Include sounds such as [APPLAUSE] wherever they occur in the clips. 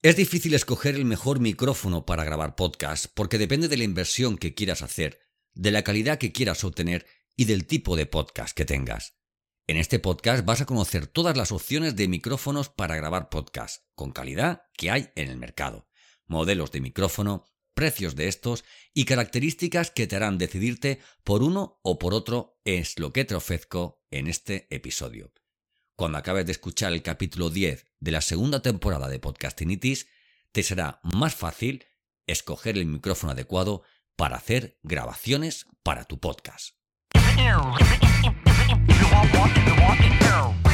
Es difícil escoger el mejor micrófono para grabar podcast porque depende de la inversión que quieras hacer, de la calidad que quieras obtener y del tipo de podcast que tengas. En este podcast vas a conocer todas las opciones de micrófonos para grabar podcast con calidad que hay en el mercado, modelos de micrófono, precios de estos y características que te harán decidirte por uno o por otro es lo que te ofrezco en este episodio. Cuando acabes de escuchar el capítulo 10 de la segunda temporada de Podcastinitis, te será más fácil escoger el micrófono adecuado para hacer grabaciones para tu podcast.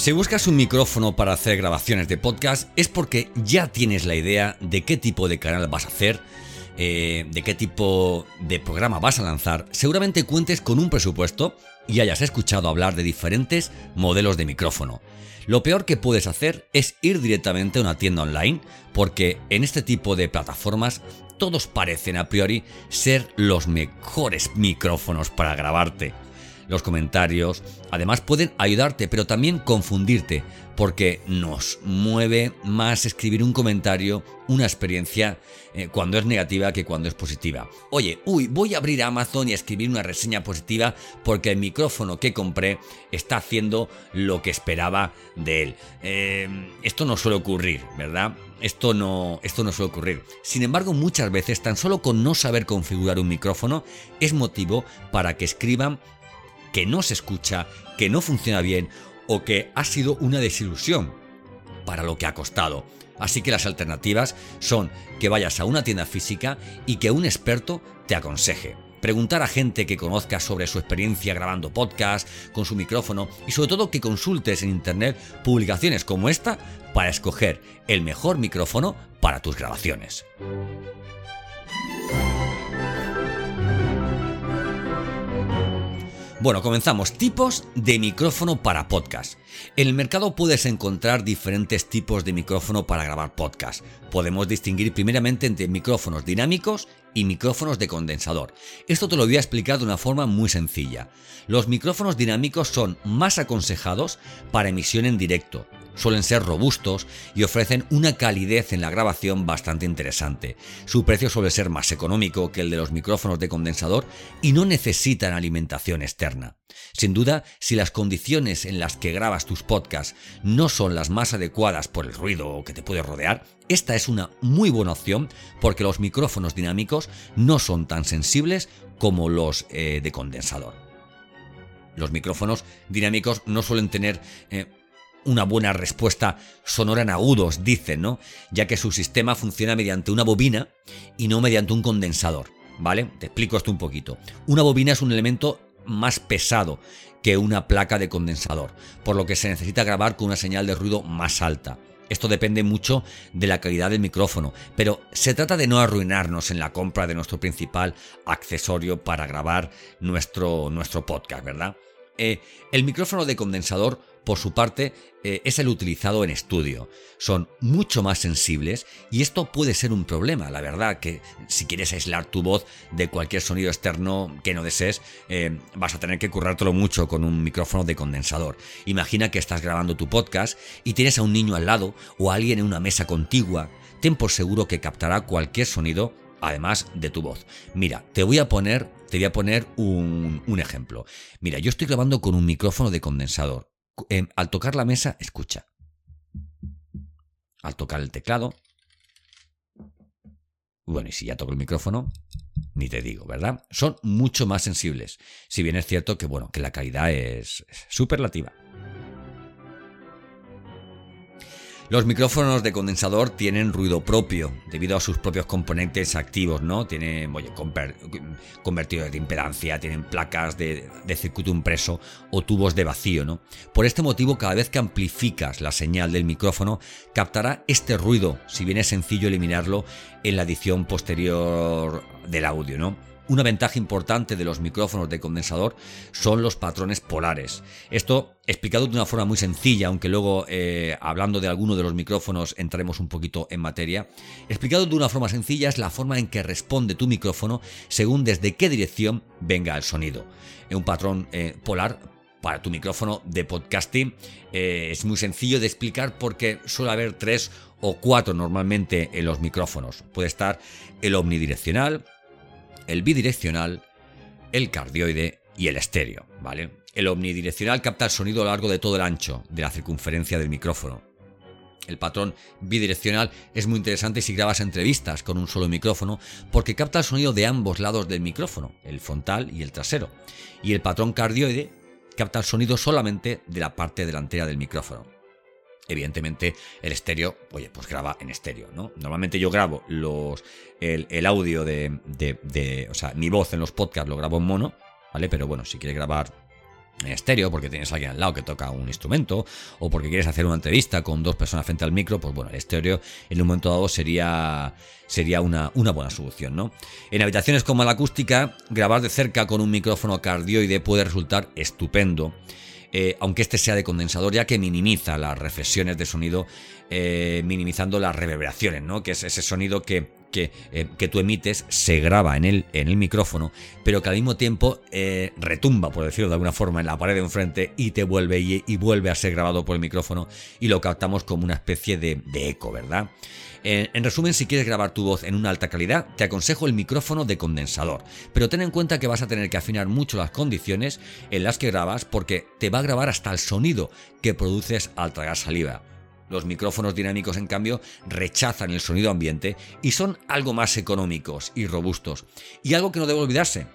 Si buscas un micrófono para hacer grabaciones de podcast es porque ya tienes la idea de qué tipo de canal vas a hacer, eh, de qué tipo de programa vas a lanzar. Seguramente cuentes con un presupuesto y hayas escuchado hablar de diferentes modelos de micrófono. Lo peor que puedes hacer es ir directamente a una tienda online, porque en este tipo de plataformas todos parecen a priori ser los mejores micrófonos para grabarte. Los comentarios además pueden ayudarte, pero también confundirte, porque nos mueve más escribir un comentario, una experiencia, eh, cuando es negativa que cuando es positiva. Oye, uy, voy a abrir Amazon y escribir una reseña positiva porque el micrófono que compré está haciendo lo que esperaba de él. Em, esto no suele ocurrir, ¿verdad? Esto no, esto no suele ocurrir. Sin embargo, muchas veces tan solo con no saber configurar un micrófono es motivo para que escriban que no se escucha, que no funciona bien o que ha sido una desilusión para lo que ha costado. Así que las alternativas son que vayas a una tienda física y que un experto te aconseje. Preguntar a gente que conozca sobre su experiencia grabando podcast, con su micrófono y sobre todo que consultes en internet publicaciones como esta para escoger el mejor micrófono para tus grabaciones. Bueno, comenzamos. Tipos de micrófono para podcast. En el mercado puedes encontrar diferentes tipos de micrófono para grabar podcast. Podemos distinguir primeramente entre micrófonos dinámicos y micrófonos de condensador. Esto te lo voy a explicar de una forma muy sencilla. Los micrófonos dinámicos son más aconsejados para emisión en directo, suelen ser robustos y ofrecen una calidez en la grabación bastante interesante. Su precio suele ser más económico que el de los micrófonos de condensador y no necesitan alimentación externa. Sin duda, si las condiciones en las que grabas tus podcasts no son las más adecuadas por el ruido que te puede rodear, esta es una muy buena opción porque los micrófonos dinámicos no son tan sensibles como los eh, de condensador. Los micrófonos dinámicos no suelen tener eh, una buena respuesta sonora en agudos, dicen, ¿no? Ya que su sistema funciona mediante una bobina y no mediante un condensador, ¿vale? Te explico esto un poquito. Una bobina es un elemento más pesado que una placa de condensador, por lo que se necesita grabar con una señal de ruido más alta. Esto depende mucho de la calidad del micrófono, pero se trata de no arruinarnos en la compra de nuestro principal accesorio para grabar nuestro, nuestro podcast, ¿verdad? Eh, el micrófono de condensador por su parte, eh, es el utilizado en estudio. Son mucho más sensibles y esto puede ser un problema, la verdad, que si quieres aislar tu voz de cualquier sonido externo que no desees, eh, vas a tener que currártelo mucho con un micrófono de condensador. Imagina que estás grabando tu podcast y tienes a un niño al lado o a alguien en una mesa contigua. Ten por seguro que captará cualquier sonido además de tu voz. Mira, te voy a poner, te voy a poner un, un ejemplo. Mira, yo estoy grabando con un micrófono de condensador Em, al tocar la mesa, escucha. Al tocar el teclado. bueno, y si ya toco el micrófono, ni te digo, ¿verdad? Son mucho más sensibles. Si bien es cierto que, bueno, que la calidad es superlativa. Los micrófonos de condensador tienen ruido propio debido a sus propios componentes activos, ¿no? Tienen oye, convertidores de impedancia, tienen placas de, de, circuito impreso o tubos de vacío, ¿no? Por este motivo, cada vez que amplificas la señal del micrófono, captará este ruido, si bien es sencillo eliminarlo en la edición posterior del audio, ¿no? Una ventaja importante de los micrófonos de condensador son los patrones polares. Esto explicado de una forma muy sencilla, aunque luego eh, hablando de alguno de los micrófonos entraremos un poquito en materia. Explicado de una forma sencilla es la forma en que responde tu micrófono según desde qué dirección venga el sonido. Un patrón eh, polar para tu micrófono de podcasting eh, es muy sencillo de explicar porque suele haber tres o cuatro normalmente en los micrófonos. Puede estar el omnidireccional, el bidireccional, el cardioide y el estéreo, ¿vale? El omnidireccional capta el sonido a lo largo de todo el ancho de la circunferencia del micrófono. El patrón bidireccional es muy interesante si grabas entrevistas con un solo micrófono porque capta el sonido de ambos lados del micrófono, el frontal y el trasero. Y el patrón cardioide capta el sonido solamente de la parte delantera del micrófono evidentemente el estéreo, oye, pues graba en estéreo, ¿no? Normalmente yo grabo los, el, audio de, de, o sea, mi voz en los podcasts lo grabo en mono, ¿vale? Pero bueno, si quieres grabar en estéreo porque tienes a alguien al lado que toca un instrumento o porque quieres hacer una entrevista con dos personas frente al micro, pues bueno, el estéreo en un momento dado sería, sería una, una buena solución, ¿no? En habitaciones como la acústica, grabar de cerca con un micrófono cardioide puede resultar estupendo. Eh, aunque este sea de condensador, ya que minimiza las reflexiones de sonido, eh, minimizando las reverberaciones, ¿no? que es ese sonido que, que, eh, que, tú emites se graba en el, en el micrófono, pero que al mismo tiempo retumba, por decirlo de alguna forma, en la pared de enfrente y te vuelve y, vuelve a ser grabado por el micrófono y lo captamos como una especie de, de eco, ¿verdad? En, resumen, si quieres grabar tu voz en una alta calidad, te aconsejo el micrófono de condensador, pero ten en cuenta que vas a tener que afinar mucho las condiciones en las que grabas porque te va a grabar hasta el sonido que produces al tragar saliva. Los micrófonos dinámicos, en cambio, rechazan el sonido ambiente y son algo más económicos y robustos. Y algo que no debe olvidarse,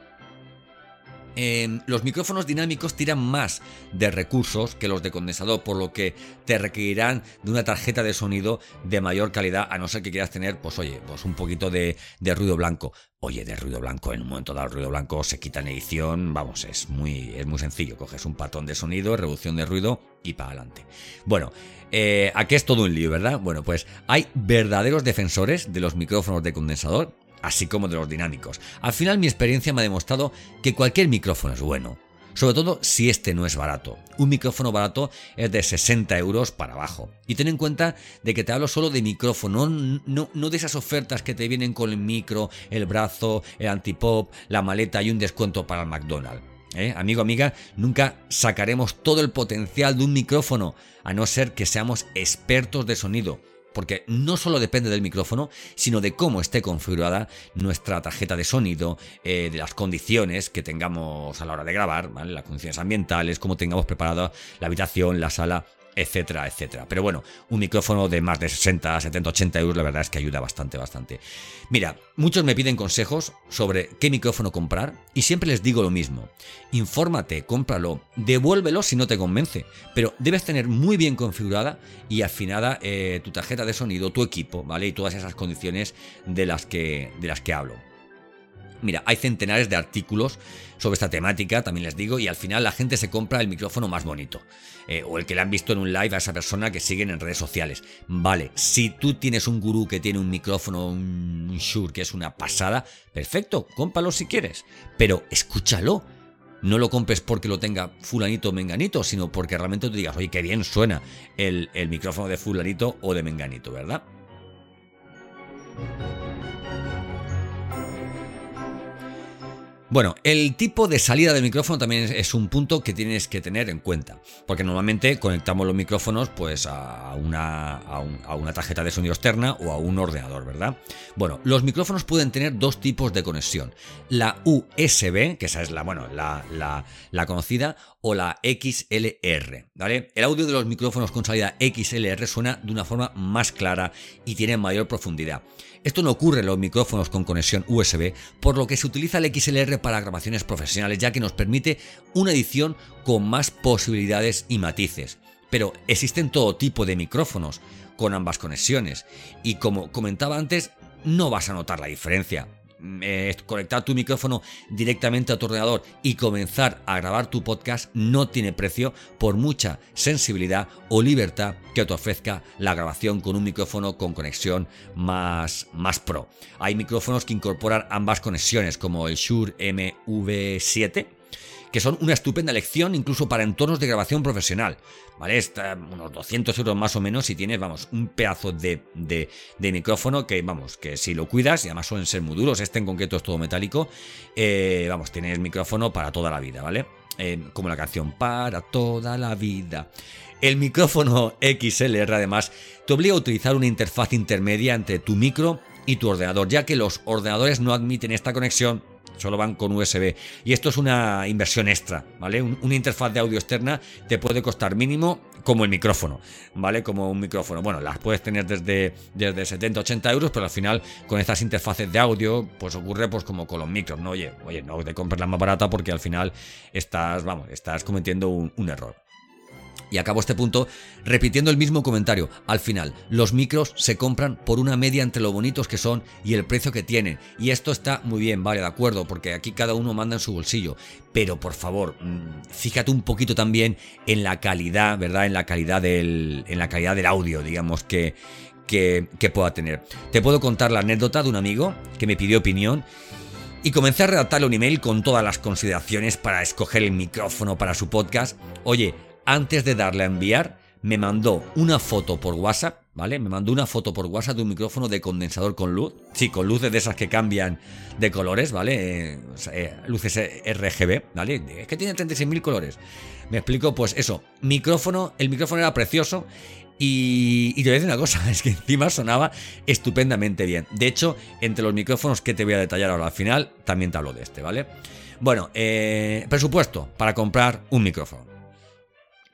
los micrófonos dinámicos tiran más de recursos que los de condensador, por lo que te requerirán de una tarjeta de sonido de mayor calidad, a no ser que quieras tener, pues oye, pues un poquito de, ruido blanco. Oye, de ruido blanco, en un momento dado el ruido blanco se quita en edición, vamos, es muy, es muy sencillo. Coges un patrón de sonido, reducción de ruido y para adelante. Bueno, eh, aquí es todo un lío, ¿verdad? Bueno, pues hay verdaderos defensores de los micrófonos de condensador así como de los dinámicos. Al final mi experiencia me ha demostrado que cualquier micrófono es bueno, sobre todo si este no es barato. Un micrófono barato es de 60 euros para abajo. Y ten en cuenta de que te hablo solo de micrófono, no, de esas ofertas que te vienen con el micro, el brazo, el antipop, la maleta y un descuento para el McDonald's. ¿Eh? Amigo, amiga, nunca sacaremos todo el potencial de un micrófono, a no ser que seamos expertos de sonido porque no solo depende del micrófono, sino de cómo esté configurada nuestra tarjeta de sonido, eh, de las condiciones que tengamos a la hora de grabar, las condiciones ambientales, cómo tengamos preparada la habitación, la sala, etcétera, etcétera. Pero bueno, un micrófono de más de 60, 70, 80 euros, la verdad es que ayuda bastante, bastante. Mira, muchos me piden consejos sobre qué micrófono comprar y siempre les digo lo mismo. Infórmate, cómpralo, devuélvelo si no te convence, pero debes tener muy bien configurada y afinada eh, tu tarjeta de sonido, tu equipo, ¿vale? Y todas esas condiciones de las que, de las que hablo. Mira, hay centenares de artículos sobre esta temática, también les digo, y al final la gente se compra el micrófono más bonito. Eh, o el que le han visto en un live a esa persona que siguen en redes sociales. Vale, si tú tienes un gurú que tiene un micrófono, un Shure que es una pasada, perfecto, cómpalo si quieres. Pero escúchalo. No lo compres porque lo tenga fulanito o menganito, sino porque realmente tú digas, oye, qué bien suena el, el micrófono de fulanito o de menganito, ¿verdad? Bueno, el tipo de salida del micrófono también es un punto que tienes que tener en cuenta, porque normalmente conectamos los micrófonos pues a una, a, una tarjeta de sonido externa o a un ordenador, ¿verdad? Bueno, los micrófonos pueden tener dos tipos de conexión, la USB, que esa es la, bueno, la, la, la conocida, o la XLR, ¿vale? El audio de los micrófonos con salida XLR suena de una forma más clara y tiene mayor profundidad. Esto no ocurre en los micrófonos con conexión USB, por lo que se utiliza el XLR para grabaciones profesionales, ya que nos permite una edición con más posibilidades y matices. Pero existen todo tipo de micrófonos con ambas conexiones y como comentaba antes, no vas a notar la diferencia. Eh, conectar tu micrófono directamente a tu ordenador y comenzar a grabar tu podcast no tiene precio por mucha sensibilidad o libertad que te ofrezca la grabación con un micrófono con conexión más, más pro. Hay micrófonos que incorporan ambas conexiones como el Shure MV7 que son una estupenda elección incluso para entornos de grabación profesional. ¿Vale? Está unos 200 euros más o menos y tienes, vamos, un pedazo de, micrófono que, vamos, que si lo cuidas, y además suelen ser muy duros, este en concreto es todo metálico, eh, vamos, tienes micrófono para toda la vida, ¿vale? Eh, como la canción Para toda la vida. El micrófono XLR además te obliga a utilizar una interfaz intermedia entre tu micro y tu ordenador, ya que los ordenadores no admiten esta conexión solo van con USB. Y esto es una inversión extra, ¿vale? una interfaz de audio externa te puede costar mínimo como el micrófono, ¿vale? Como un micrófono. Bueno, las puedes tener desde, desde 70, 80 euros, pero al final con estas interfaces de audio, pues ocurre pues como con los micros, ¿no? Oye, oye, no te compres la más barata porque al final estás, vamos, estás cometiendo un error. Y acabo este punto repitiendo el mismo comentario. Al final, los micros se compran por una media entre lo bonitos que son y el precio que tienen. Y esto está muy bien, vale, de acuerdo, porque aquí cada uno manda en su bolsillo. Pero por favor, mm, fíjate un poquito también en la calidad, ¿verdad? En la calidad del, en la calidad del audio, digamos, que, que, que pueda tener. Te puedo contar la anécdota de un amigo que me pidió opinión y comencé a redactarle un email con todas las consideraciones para escoger el micrófono para su podcast. Oye, antes de darle a enviar, me mandó una foto por WhatsApp, ¿vale? Me mandó una foto por WhatsApp de un micrófono de condensador con luz. Sí, con luces de esas que cambian de colores, ¿vale? Eh, eh, luces RGB, ¿vale? Es que tiene 36.000 colores. Me explico, pues eso, micrófono, el micrófono era precioso y, te voy a decir una cosa, [LAUGHS] es que encima sonaba estupendamente bien. De hecho, entre los micrófonos que te voy a detallar ahora al final, también te hablo de este, ¿vale? Bueno, eh, presupuesto para comprar un micrófono.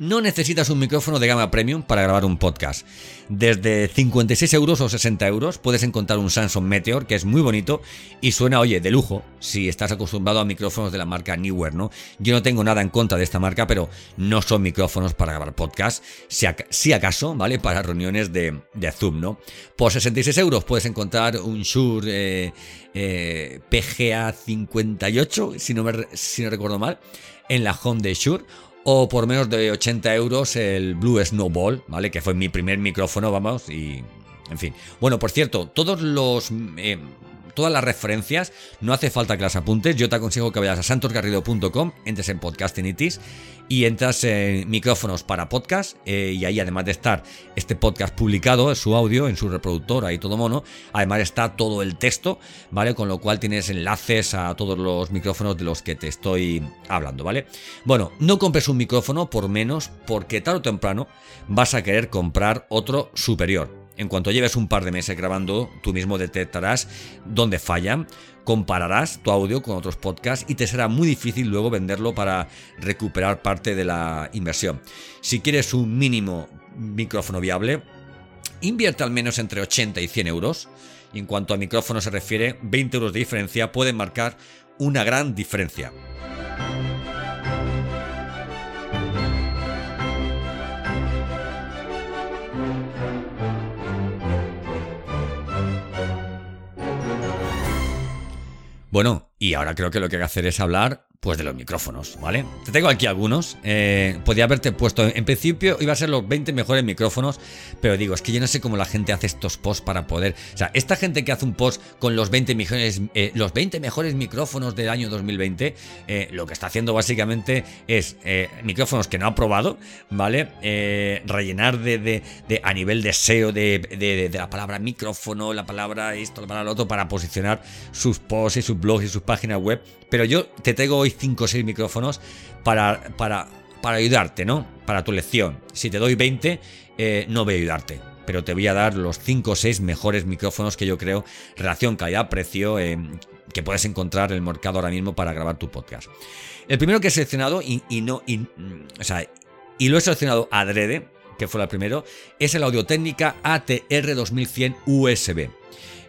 No necesitas un micrófono de gama premium para grabar un podcast. Desde 56 euros o 60 euros puedes encontrar un Samsung Meteor que es muy bonito y suena, oye, de lujo si estás acostumbrado a micrófonos de la marca Newer, ¿no? Yo no tengo nada en contra de esta marca, pero no son micrófonos para grabar podcast, si, acaso, ¿vale? Para reuniones de, Zoom, ¿no? Por 66 euros puedes encontrar un Shure eh, eh, PGA 58, si no, me, si no recuerdo mal, en la home de Shure o por menos de 80 euros el Blue Snowball, ¿vale? Que fue mi primer micrófono, vamos, y... En fin. Bueno, por cierto, todos los... Eh, todas las referencias, no hace falta que las apuntes, yo te aconsejo que vayas a santosgarrido.com, entres en Podcastinitis y entras en micrófonos para podcast eh, y ahí además de estar este podcast publicado, su audio en su reproductor, ahí todo mono, además está todo el texto, ¿vale? Con lo cual tienes enlaces a todos los micrófonos de los que te estoy hablando, ¿vale? Bueno, no compres un micrófono por menos porque tarde o temprano vas a querer comprar otro superior. En cuanto lleves un par de meses grabando, tú mismo detectarás dónde fallan, compararás tu audio con otros podcasts y te será muy difícil luego venderlo para recuperar parte de la inversión. Si quieres un mínimo micrófono viable, invierte al menos entre 80 y 100 euros. Y en cuanto a micrófono se refiere, 20 euros de diferencia pueden marcar una gran diferencia. Bueno, y ahora creo que lo que hay que hacer es hablar pues de los micrófonos, ¿vale? Te tengo aquí algunos. Eh, podría haberte puesto, en principio iba a ser los 20 mejores micrófonos, pero digo, es que yo no sé cómo la gente hace estos posts para poder... O sea, esta gente que hace un post con los 20 mejores, eh, los 20 mejores micrófonos del año 2020, eh, lo que está haciendo básicamente es micrófonos que no ha probado, ¿vale? rellenar de, a nivel de SEO de, de, la palabra micrófono, la palabra esto, la palabra lo otro, para posicionar sus posts y sus blogs y sus páginas web. Pero yo te tengo hoy 5 o 6 micrófonos para, para, para ayudarte, ¿no? Para tu lección. Si te doy 20, eh, no voy a ayudarte. Pero te voy a dar los 5 o 6 mejores micrófonos que yo creo, relación calidad-precio, eh, que puedes encontrar en el mercado ahora mismo para grabar tu podcast. El primero que he seleccionado y, no, o sea, y lo he seleccionado adrede, que fue el primero, es el Audio Técnica ATR 2100 USB.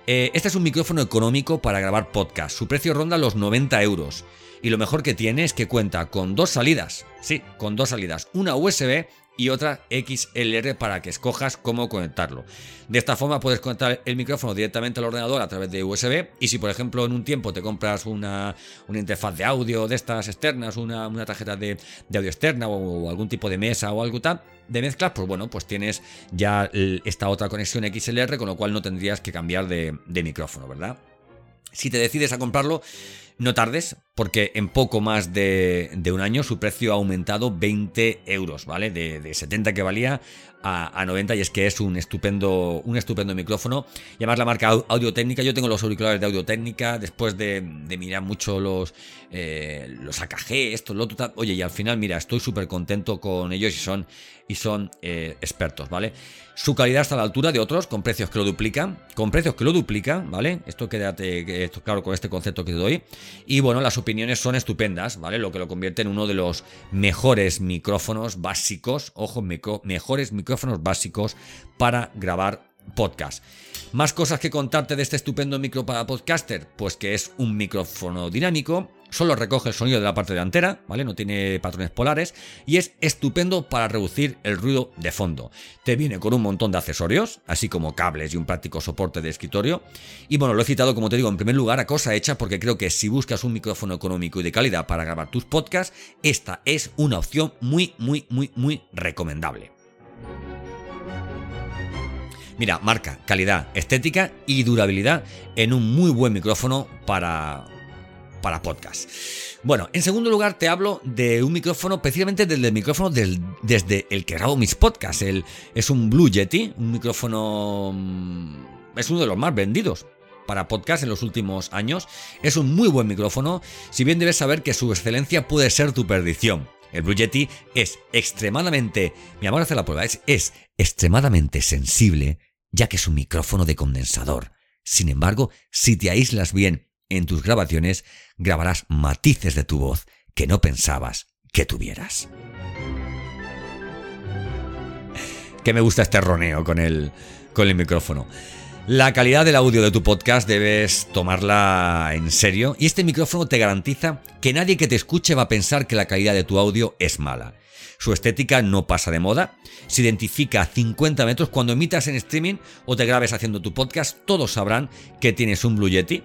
Este es un micrófono económico para grabar podcast. Su precio ronda los 90 euros. Y lo mejor que tiene es que cuenta con dos salidas. Sí, con dos salidas. Una USB y otra XLR para que escojas cómo conectarlo. De esta forma puedes conectar el micrófono directamente al ordenador a través de USB y si por ejemplo en un tiempo te compras una, interfaz de audio de estas externas, una, tarjeta de, audio externa o, algún tipo de mesa o algo tal de mezclas, pues bueno, pues tienes ya esta otra conexión XLR con lo cual no tendrías que cambiar de, de micrófono, ¿verdad? Si te decides a comprarlo, no tardes, porque en poco más de, un año su precio ha aumentado 20 euros, ¿vale? De, de 70 que valía a, 90 y es que es un estupendo, un estupendo micrófono. Y además la marca Audio Técnica, yo tengo los auriculares de Audio Técnica después de, mirar mucho los, eh, los AKG, esto, lo otro, oye, y al final, mira, estoy súper contento con ellos y son, y son eh, expertos, ¿vale? Su calidad está a la altura de otros, con precios que lo duplican, con precios que lo duplican, ¿vale? Esto quédate, claro con este concepto que te doy. Y bueno, las opiniones son estupendas, ¿vale? Lo que lo convierte en uno de los mejores micrófonos básicos, ojo, mejores micrófonos micrófonos básicos para grabar podcast. Más cosas que contarte de este estupendo micro para podcaster, pues que es un micrófono dinámico, solo recoge el sonido de la parte delantera, ¿vale? No tiene patrones polares y es estupendo para reducir el ruido de fondo. Te viene con un montón de accesorios, así como cables y un práctico soporte de escritorio. Y bueno, lo he citado, como te digo, en primer lugar a cosa hecha porque creo que si buscas un micrófono económico y de calidad para grabar tus podcasts, esta es una opción muy, muy, muy, muy recomendable. Mira, marca, calidad, estética y durabilidad en un muy buen micrófono para, para podcast. Bueno, en segundo lugar te hablo de un micrófono, precisamente desde el micrófono desde el que grabo mis podcasts. El, es un Blue Yeti, un micrófono... Mm, es uno de los más vendidos para podcast en los últimos años. Es un muy buen micrófono, si bien debes saber que su excelencia puede ser tu perdición. El Blue Yeti es extremadamente, mi amor hace la prueba, es, es extremadamente sensible ya que es un micrófono de condensador. Sin embargo, si te aíslas bien en tus grabaciones, grabarás matices de tu voz que no pensabas que tuvieras. Que me gusta este roneo con el, con el micrófono. La calidad del audio de tu podcast debes tomarla en serio y este micrófono te garantiza que nadie que te escuche va a pensar que la calidad de tu audio es mala. Su estética no pasa de moda. Se identifica a 50 metros. Cuando emitas en streaming o te grabes haciendo tu podcast, todos sabrán que tienes un Blue Yeti.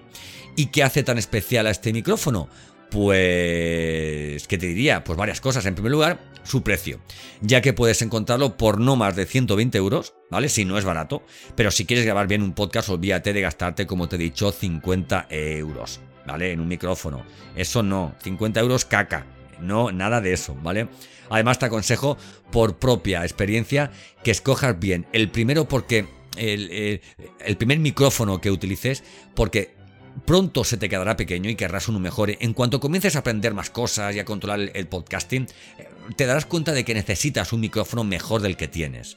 ¿Y qué hace tan especial a este micrófono? Pues, ¿qué te diría? Pues varias cosas. En primer lugar, su precio, ya que puedes encontrarlo por no más de 120 euros, ¿vale? Si no es barato, pero si quieres grabar bien un podcast, olvídate de gastarte, como te he dicho, 50 euros, ¿vale? En un micrófono. Eso no, 50 euros caca, no, nada de eso, ¿vale? Además te aconsejo por propia experiencia que escojas bien. El primero porque el, primer micrófono que utilices porque pronto se te quedará pequeño y querrás uno mejor. En cuanto comiences a aprender más cosas y a controlar el podcasting, eh, te darás cuenta de que necesitas un micrófono mejor del que tienes.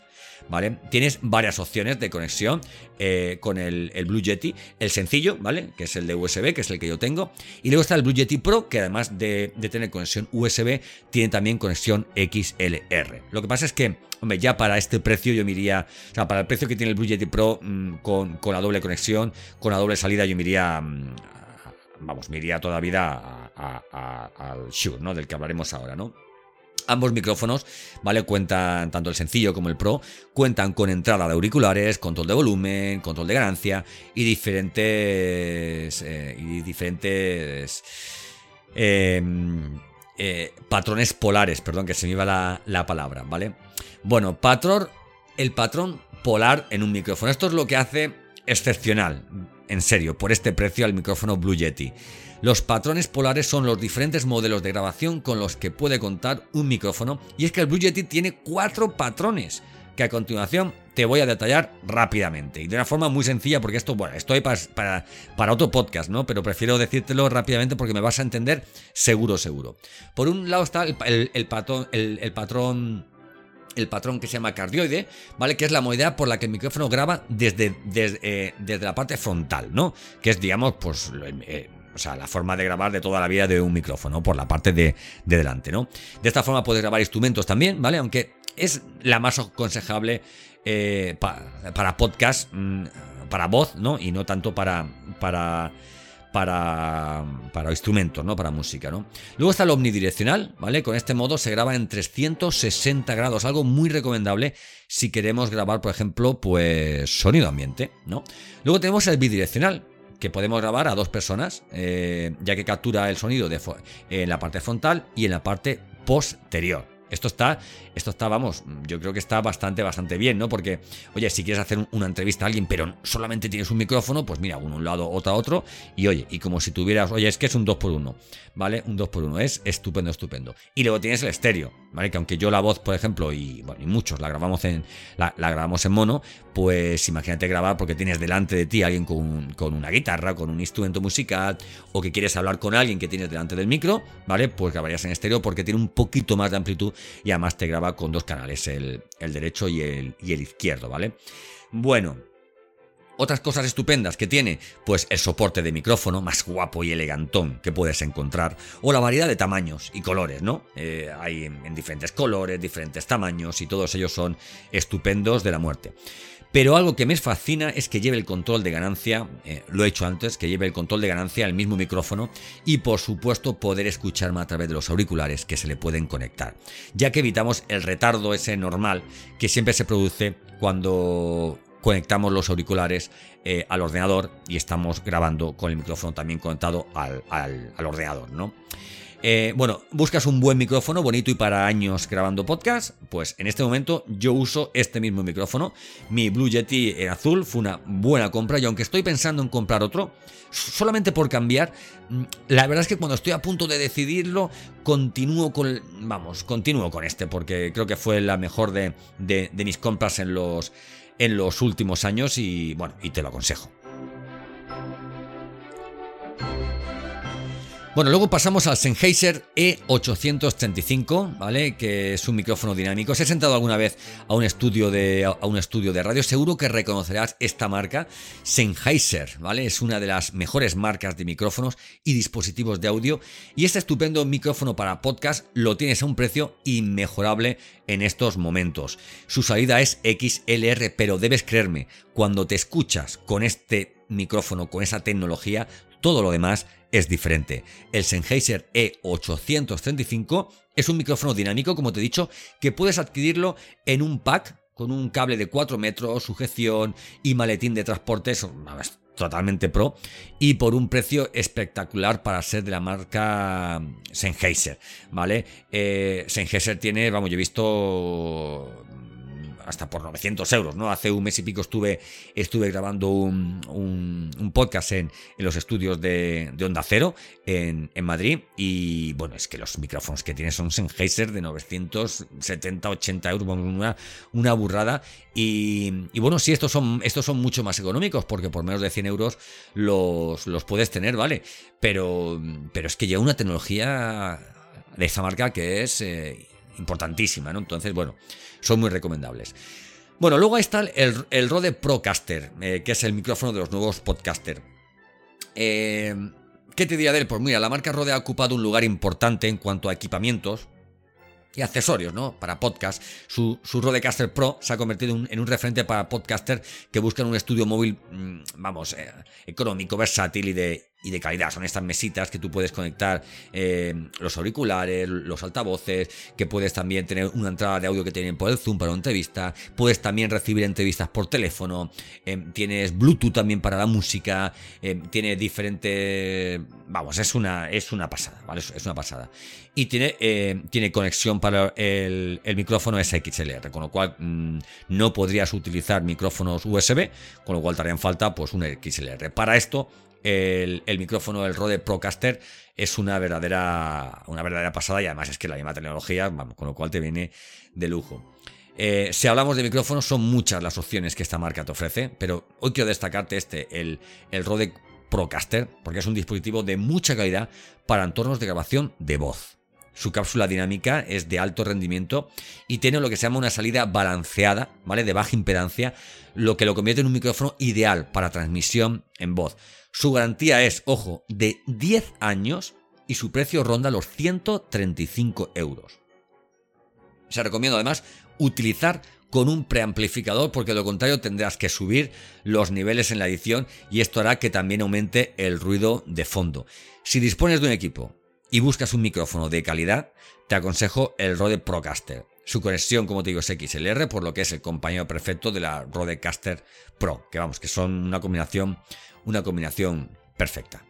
¿vale? Tienes varias opciones de conexión eh, con el, Blue Yeti. El sencillo, ¿vale? Que es el de USB, que es el que yo tengo. Y luego está el Blue Yeti Pro, que además de, tener conexión USB, tiene también conexión XLR. Lo que pasa es que, hombre, ya para este precio yo me iría, o sea, para el precio que tiene el Blue Yeti Pro mm, con, la doble conexión, con la doble salida, yo me iría... Mm, vamos, me iría toda vida al Shure, ¿no? Del que hablaremos ahora, ¿no? Ambos micrófonos, ¿vale? Cuentan, tanto el sencillo como el Pro, cuentan con entrada de auriculares, control de volumen, control de ganancia y diferentes. Eh, y diferentes. Em, eh, patrones polares, perdón, que se me iba la, la palabra, ¿vale? Bueno, patrón, el patrón polar en un micrófono. Esto es lo que hace excepcional, en serio, por este precio al micrófono Blue Yeti. Los patrones polares son los diferentes modelos de grabación con los que puede contar un micrófono y es que el Blue Yeti tiene cuatro patrones que a continuación te voy a detallar rápidamente y de una forma muy sencilla porque esto, bueno, estoy para, para, otro podcast, ¿no? Pero prefiero decírtelo rápidamente porque me vas a entender seguro, seguro. Por un lado está el, patrón, el, patrón el patrón que se llama cardioide, ¿vale? Que es la modalidad por la que el micrófono graba desde, desde, eh, desde la parte frontal, ¿no? Que es, digamos, pues eh, o sea, la forma de grabar de toda la vida de un micrófono, por la parte de, delante, ¿no? De esta forma puedes grabar instrumentos también, ¿vale? Aunque es la más aconsejable eh, para podcast, mm, para voz, ¿no? Y no tanto para, para para, para instrumentos, ¿no? Para música, ¿no? Luego está el omnidireccional, ¿vale? Con este modo se graba en 360 grados, algo muy recomendable si queremos grabar, por ejemplo, pues sonido ambiente, ¿no? Luego tenemos el bidireccional, que podemos grabar a dos personas, eh, ya que captura el sonido en la parte frontal y en la parte posterior. Esto está, esto está, vamos, yo creo que está bastante, bastante bien, ¿no? Porque, oye, si quieres hacer una entrevista a alguien, pero solamente tienes un micrófono, pues mira, uno a un lado, otro a otro, y oye, y como si tuvieras, oye, es que es un 2x1, ¿vale? Un 2x1, es estupendo, estupendo. Y luego tienes el estéreo, ¿vale? Que aunque yo la voz, por ejemplo, y, bueno, y muchos la grabamos en, la, grabamos en mono, pues imagínate grabar porque tienes delante de ti a alguien con, con una guitarra, con un instrumento musical, o que quieres hablar con alguien que tienes delante del micro, ¿vale? Pues grabarías en estéreo porque tiene un poquito más de amplitud y además te graba con dos canales, el, derecho y el, y el izquierdo, ¿vale? Bueno, otras cosas estupendas que tiene, pues el soporte de micrófono más guapo y elegantón que puedes encontrar, o la variedad de tamaños y colores, ¿no? Eh, hay en, diferentes colores, diferentes tamaños y todos ellos son estupendos de la muerte. Pero algo que me fascina es que lleve el control de ganancia, eh, lo he hecho antes, que lleve el control de ganancia al mismo micrófono y por supuesto poder escucharme a través de los auriculares que se le pueden conectar, ya que evitamos el retardo ese normal que siempre se produce cuando conectamos los auriculares eh, al ordenador y estamos grabando con el micrófono también conectado al, al ordenador, ¿no? Eh, bueno, buscas un buen micrófono bonito y para años grabando podcast, pues en este momento yo uso este mismo micrófono. Mi Blue Yeti en azul fue una buena compra y aunque estoy pensando en comprar otro, solamente por cambiar, mm, la verdad es que cuando estoy a punto de decidirlo, continúo con, vamos, continúo con este porque creo que fue la mejor de, de mis compras en los, en los últimos años y bueno, y te lo aconsejo. Bueno, luego pasamos al Sennheiser E835, ¿vale? Que es un micrófono dinámico. Si has sentado alguna vez a un estudio de, a un estudio de radio, seguro que reconocerás esta marca. Sennheiser, ¿vale? Es una de las mejores marcas de micrófonos y dispositivos de audio. Y este estupendo micrófono para podcast lo tienes a un precio inmejorable en estos momentos. Su salida es XLR, pero debes creerme, cuando te escuchas con este micrófono, con esa tecnología, todo lo demás es diferente. El Sennheiser E835 es un micrófono dinámico, como te he dicho, que puedes adquirirlo en un pack con un cable de 4 metros, sujeción y maletín de transporte. Totalmente pro y por un precio espectacular para ser de la marca Sennheiser, ¿vale? Eh, Sennheiser tiene, vamos, yo he visto hasta por 900 euros, ¿no? Hace un mes y pico estuve, estuve grabando un, un, podcast en, en, los estudios de, de Onda Cero en, en, Madrid y bueno, es que los micrófonos que tiene son Sennheiser de 970, 80 euros, una, una burrada y, y, bueno, sí, estos son, estos son mucho más económicos porque por menos de 100 euros los, los puedes tener, ¿vale? Pero, pero es que lleva una tecnología de esa marca que es... Eh, importantísima, ¿no? Entonces, bueno, son muy recomendables. Bueno, luego ahí está el, el Rode Procaster, eh, que es el micrófono de los nuevos podcaster. Eh, ¿Qué te diría de él? Pues mira, la marca Rode ha ocupado un lugar importante en cuanto a equipamientos y accesorios, ¿no? Para podcast. Su, su Rodecaster Pro se ha convertido en un referente para podcaster que buscan un estudio móvil, mm, vamos, eh, económico, versátil y de, y de calidad. Son estas mesitas que tú puedes conectar eh, los auriculares, los altavoces, que puedes también tener una entrada de audio que tienen por el Zoom para una entrevista, puedes también recibir entrevistas por teléfono, eh, tienes Bluetooth también para la música, eh, tiene diferentes... Vamos, es una, es una pasada, ¿vale? Es una pasada. Y tiene, tiene conexión para el, micrófono SXLR, con lo cual mm, no podrías utilizar micrófonos USB, con lo cual te harían falta pues un XLR. Para esto el, micrófono del Rode Procaster es una verdadera, una verdadera pasada y además es que la misma tecnología, con lo cual te viene de lujo. Eh, si hablamos de micrófonos, son muchas las opciones que esta marca te ofrece, pero hoy quiero destacarte este, el, el Rode Procaster, porque es un dispositivo de mucha calidad para entornos de grabación de voz. Su cápsula dinámica es de alto rendimiento y tiene lo que se llama una salida balanceada, ¿vale? De baja impedancia, lo que lo convierte en un micrófono ideal para transmisión en voz. Su garantía es, ojo, de 10 años y su precio ronda los 135 euros. Se recomienda además utilizar con un preamplificador porque de lo contrario tendrás que subir los niveles en la edición y esto hará que también aumente el ruido de fondo. Si dispones de un equipo y buscas un micrófono de calidad, te aconsejo el Rode Procaster. Su conexión, como te digo, es XLR, por lo que es el compañero perfecto de la Rodecaster Pro, que vamos, que son una combinación, una combinación perfecta.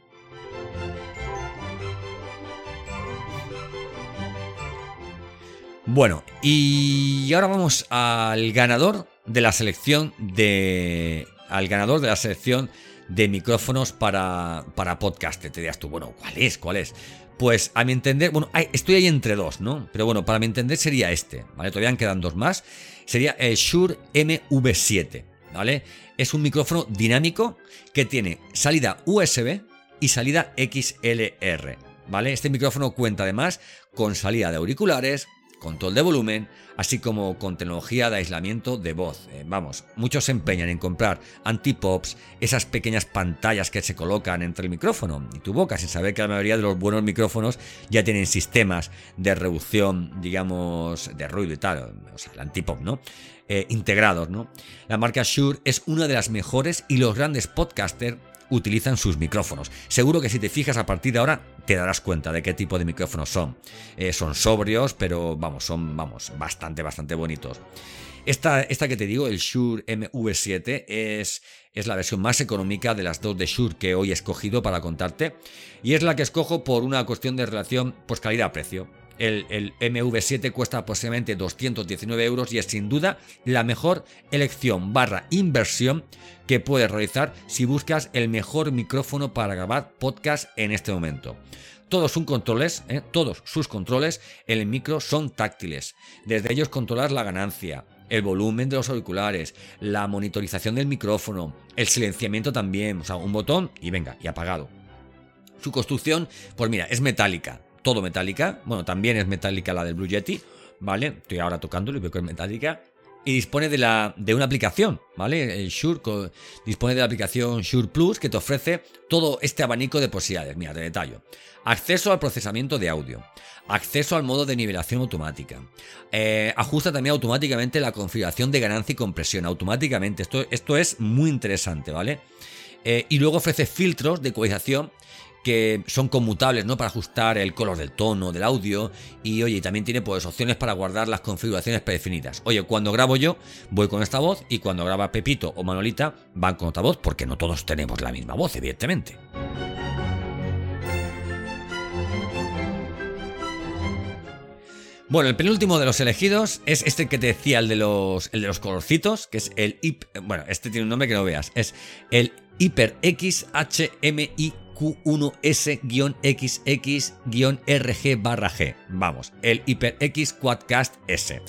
Bueno, y ahora vamos al ganador de la selección de. Al ganador de la selección de micrófonos para, para podcast. Te dirás tú, bueno, ¿cuál es? ¿Cuál es? Pues a mi entender, bueno, estoy ahí entre dos, ¿no? Pero bueno, para mi entender sería este, ¿vale? Todavía quedan dos más. Sería el Shure MV7, ¿vale? Es un micrófono dinámico que tiene salida USB y salida XLR, ¿vale? Este micrófono cuenta además con salida de auriculares, control de volumen, así como con tecnología de aislamiento de voz. Eh, vamos, muchos se empeñan en comprar antipops, esas pequeñas pantallas que se colocan entre el micrófono y tu boca, sin saber que la mayoría de los buenos micrófonos ya tienen sistemas de reducción, digamos, de ruido y tal, o sea, el antipop, ¿no? Eh, integrados, ¿no? La marca Shure es una de las mejores y los grandes podcasters utilizan sus micrófonos. Seguro que si te fijas a partir de ahora te darás cuenta de qué tipo de micrófonos son. Eh, son sobrios, pero vamos, son vamos, bastante, bastante bonitos. Esta, esta que te digo, el Shure MV7, es, es la versión más económica de las dos de Shure que hoy he escogido para contarte. Y es la que escojo por una cuestión de relación pues calidad-precio. El, MV7 cuesta aproximadamente 219 euros y es sin duda la mejor elección barra inversión que puedes realizar si buscas el mejor micrófono para grabar podcast en este momento. Todos sus controles, ¿eh? todos sus controles en el micro son táctiles. Desde ellos controlar la ganancia, el volumen de los auriculares, la monitorización del micrófono, el silenciamiento también, o sea, un botón y venga, y apagado. Su construcción, pues mira, es metálica, todo metálica. Bueno, también es metálica la del Blue Yeti, ¿vale? Estoy ahora tocándolo y veo que es metálica. Y dispone de, la, de una aplicación, ¿vale? El Shure dispone de la aplicación Shure Plus que te ofrece todo este abanico de posibilidades. Mira, te detallo. Acceso al procesamiento de audio. Acceso al modo de nivelación automática. Eh, ajusta también automáticamente la configuración de ganancia y compresión. Automáticamente. Esto, esto es muy interesante, ¿vale? Eh, y luego ofrece filtros de ecualización que son conmutables, ¿no? Para ajustar el color del tono, del audio. Y oye, también tiene pues opciones para guardar las configuraciones predefinidas. Oye, cuando grabo yo, voy con esta voz y cuando graba Pepito o Manolita, van con otra voz, porque no todos tenemos la misma voz, evidentemente. Bueno, el penúltimo de los elegidos es este que te decía, el de los, el de los colorcitos, que es el. Bueno, este tiene un nombre que no veas. Es el Hyper X HMI Q1S-XX-RG Vamos, el HyperX Quadcast S.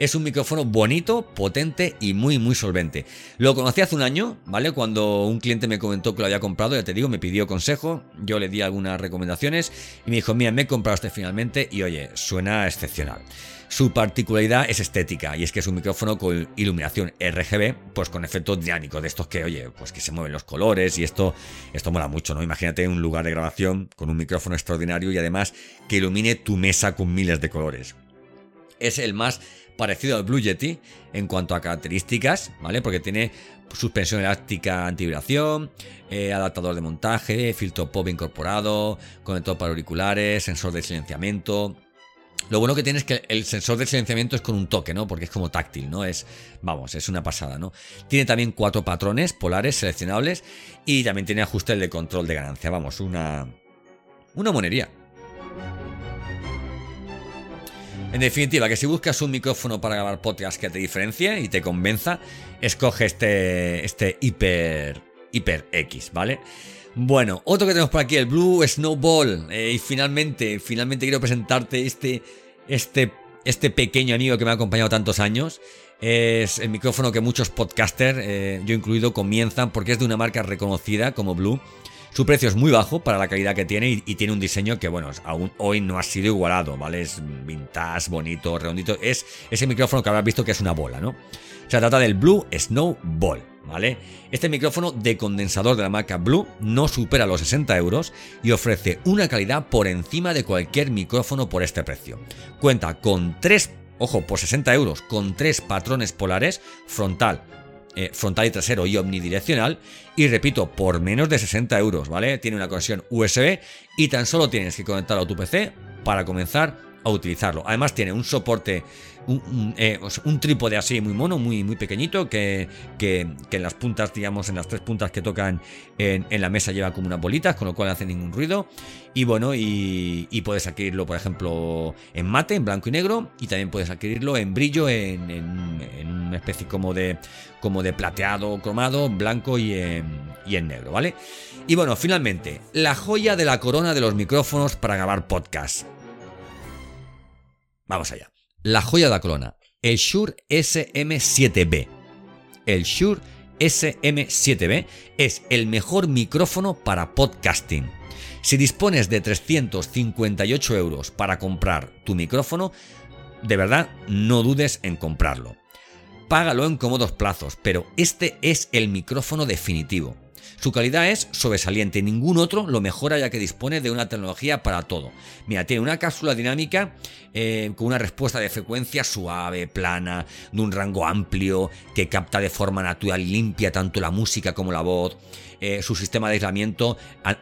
Es un micrófono bonito, potente y muy muy solvente. Lo conocí hace un año, ¿vale? Cuando un cliente me comentó que lo había comprado, ya te digo, me pidió consejo, yo le di algunas recomendaciones y me dijo, mira, me he comprado este finalmente y oye, suena excepcional. Su particularidad es estética y es que es un micrófono con iluminación RGB, pues con efectos dinámicos de estos que, oye, pues que se mueven los colores y esto, esto mola mucho, ¿no? Imagínate un lugar de grabación con un micrófono extraordinario y además que ilumine tu mesa con miles de colores. Es el más parecido al Blue Yeti en cuanto a características, ¿vale? Porque tiene suspensión elástica antivibración, eh, adaptador de montaje, filtro pop incorporado, conector para auriculares, sensor de silenciamiento, lo bueno que tiene es que el sensor de silenciamiento es con un toque, ¿no? Porque es como táctil, ¿no? Es, vamos, es una pasada, ¿no? Tiene también cuatro patrones polares seleccionables y también tiene ajuste de control de ganancia, vamos, una, una monería. En definitiva, que si buscas un micrófono para grabar podcast que te diferencie y te convenza, escoge este, este Hyper, Hyper X, ¿vale? Bueno, otro que tenemos por aquí, el Blue Snowball. Eh, y finalmente, finalmente quiero presentarte este, este, este pequeño amigo que me ha acompañado tantos años. Es el micrófono que muchos podcasters, eh, yo incluido, comienzan porque es de una marca reconocida como Blue. Su precio es muy bajo para la calidad que tiene y, tiene un diseño que, bueno, aún hoy no ha sido igualado, ¿vale? Es vintage, bonito, redondito. Es ese micrófono que habrás visto que es una bola, ¿no? Se trata del Blue Snow Ball. ¿Vale? Este micrófono de condensador de la marca Blue no supera los 60 euros y ofrece una calidad por encima de cualquier micrófono por este precio. Cuenta con tres, ojo, por 60 euros, con tres patrones polares, frontal, eh, frontal y trasero y omnidireccional. Y repito, por menos de 60 euros, ¿vale? Tiene una conexión USB y tan solo tienes que conectarlo a tu PC para comenzar a utilizarlo. Además tiene un soporte eh, un, trípode así muy mono, muy, muy pequeñito, que, en las puntas, digamos, en las tres puntas que tocan en, la mesa lleva como unas bolitas, con lo cual no hace ningún ruido. Y bueno, y, puedes adquirirlo, por ejemplo, en mate, en blanco y negro, y también puedes adquirirlo en brillo, en, una especie como de, como de plateado cromado, blanco y en, y en negro, ¿vale? Y bueno, finalmente, la joya de la corona de los micrófonos para grabar podcast. Vamos allá. La joya de la corona, el Shure SM7B. El Shure SM7B es el mejor micrófono para podcasting. Si dispones de 358 euros para comprar tu micrófono, de verdad no dudes en comprarlo. Págalo en cómodos plazos, pero este es el micrófono definitivo. Su calidad es sobresaliente, ningún otro lo mejora ya que dispone de una tecnología para todo. Mira, tiene una cápsula dinámica eh, con una respuesta de frecuencia suave, plana, de un rango amplio, que capta de forma natural y limpia tanto la música como la voz. Eh, su sistema de aislamiento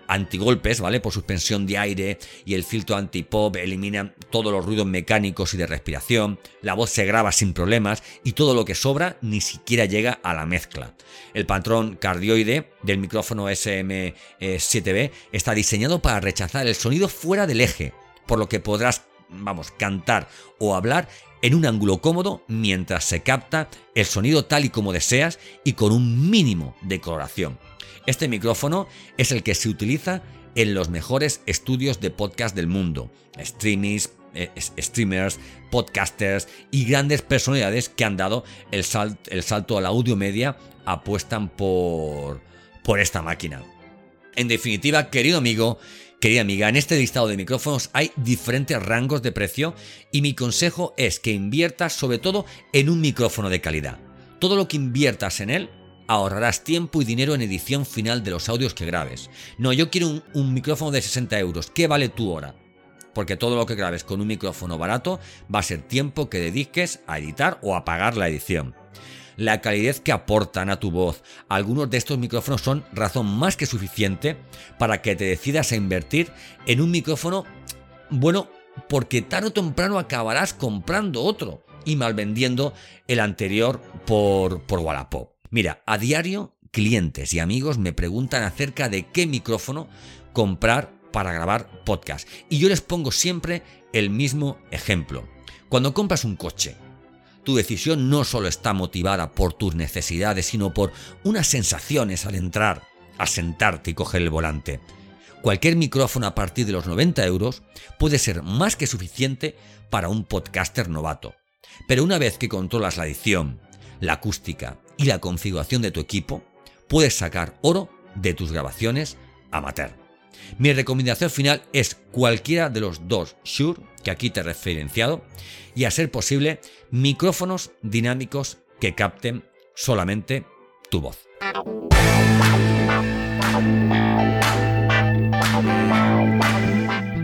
antigolpes, ¿vale? Por suspensión de aire y el filtro anti-pop eliminan todos los ruidos mecánicos y de respiración. La voz se graba sin problemas y todo lo que sobra ni siquiera llega a la mezcla. El patrón cardioide del micrófono SM7B está diseñado para rechazar el sonido fuera del eje, por lo que podrás, vamos, cantar o hablar en un ángulo cómodo mientras se capta el sonido tal y como deseas y con un mínimo de coloración. Este micrófono es el que se utiliza en los mejores estudios de podcast del mundo, streamings, eh, streamers, podcasters y grandes personalidades que han dado el, el salto a la audio media apuestan por, por esta máquina. En definitiva, querido amigo, querida amiga, en este listado de micrófonos hay diferentes rangos de precio y mi consejo es que inviertas sobre todo en un micrófono de calidad. Todo lo que inviertas en él ahorrarás tiempo y dinero en edición final de los audios que grabes. No, yo quiero un, micrófono de 60 euros. ¿Qué vale tu hora? Porque todo lo que grabes con un micrófono barato va a ser tiempo que dediques a editar o a pagar la edición. La calidez que aportan a tu voz. Algunos de estos micrófonos son razón más que suficiente para que te decidas a invertir en un micrófono, bueno, porque tarde o temprano acabarás comprando otro y malvendiendo el anterior por, por Wallapop. Mira, a diario clientes y amigos me preguntan acerca de qué micrófono comprar para grabar podcast. Y yo les pongo siempre el mismo ejemplo. Cuando compras un coche, tu decisión no solo está motivada por tus necesidades, sino por unas sensaciones al entrar, al sentarte y coger el volante. Cualquier micrófono a partir de los 90 euros puede ser más que suficiente para un podcaster novato. Pero una vez que controlas la edición, la acústica y la configuración de tu equipo, puedes sacar oro de tus grabaciones amateur. Mi recomendación final es cualquiera de los dos Shure que aquí te he referenciado y a ser posible micrófonos dinámicos que capten solamente tu voz.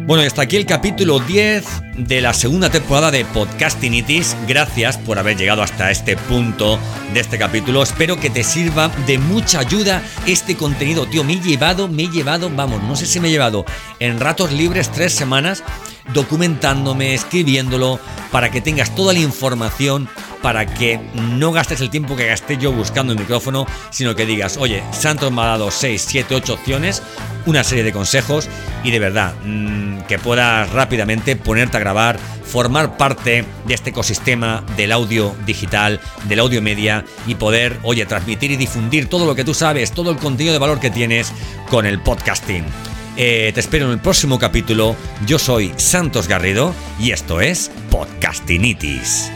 Bueno, hasta aquí el capítulo 10 de la segunda temporada de Podcastinitis. Gracias por haber llegado hasta este punto de este capítulo. Espero que te sirva de mucha ayuda este contenido. Tío, me he llevado, me he llevado, vamos, no sé si me he llevado en ratos libres tres semanas documentándome, escribiéndolo, para que tengas toda la información para que no gastes el tiempo que gasté yo buscando el micrófono, sino que digas, oye, Santos me ha dado 6, 7, 8 opciones, una serie de consejos y de verdad mm, que puedas rápidamente ponerte a grabar, formar parte de este ecosistema del audio digital, del audio media y poder, oye, transmitir y difundir todo lo que tú sabes, todo el contenido de valor que tienes con el podcasting. Eh, te espero en el próximo capítulo. Yo soy Santos Garrido y esto es Podcastinitis.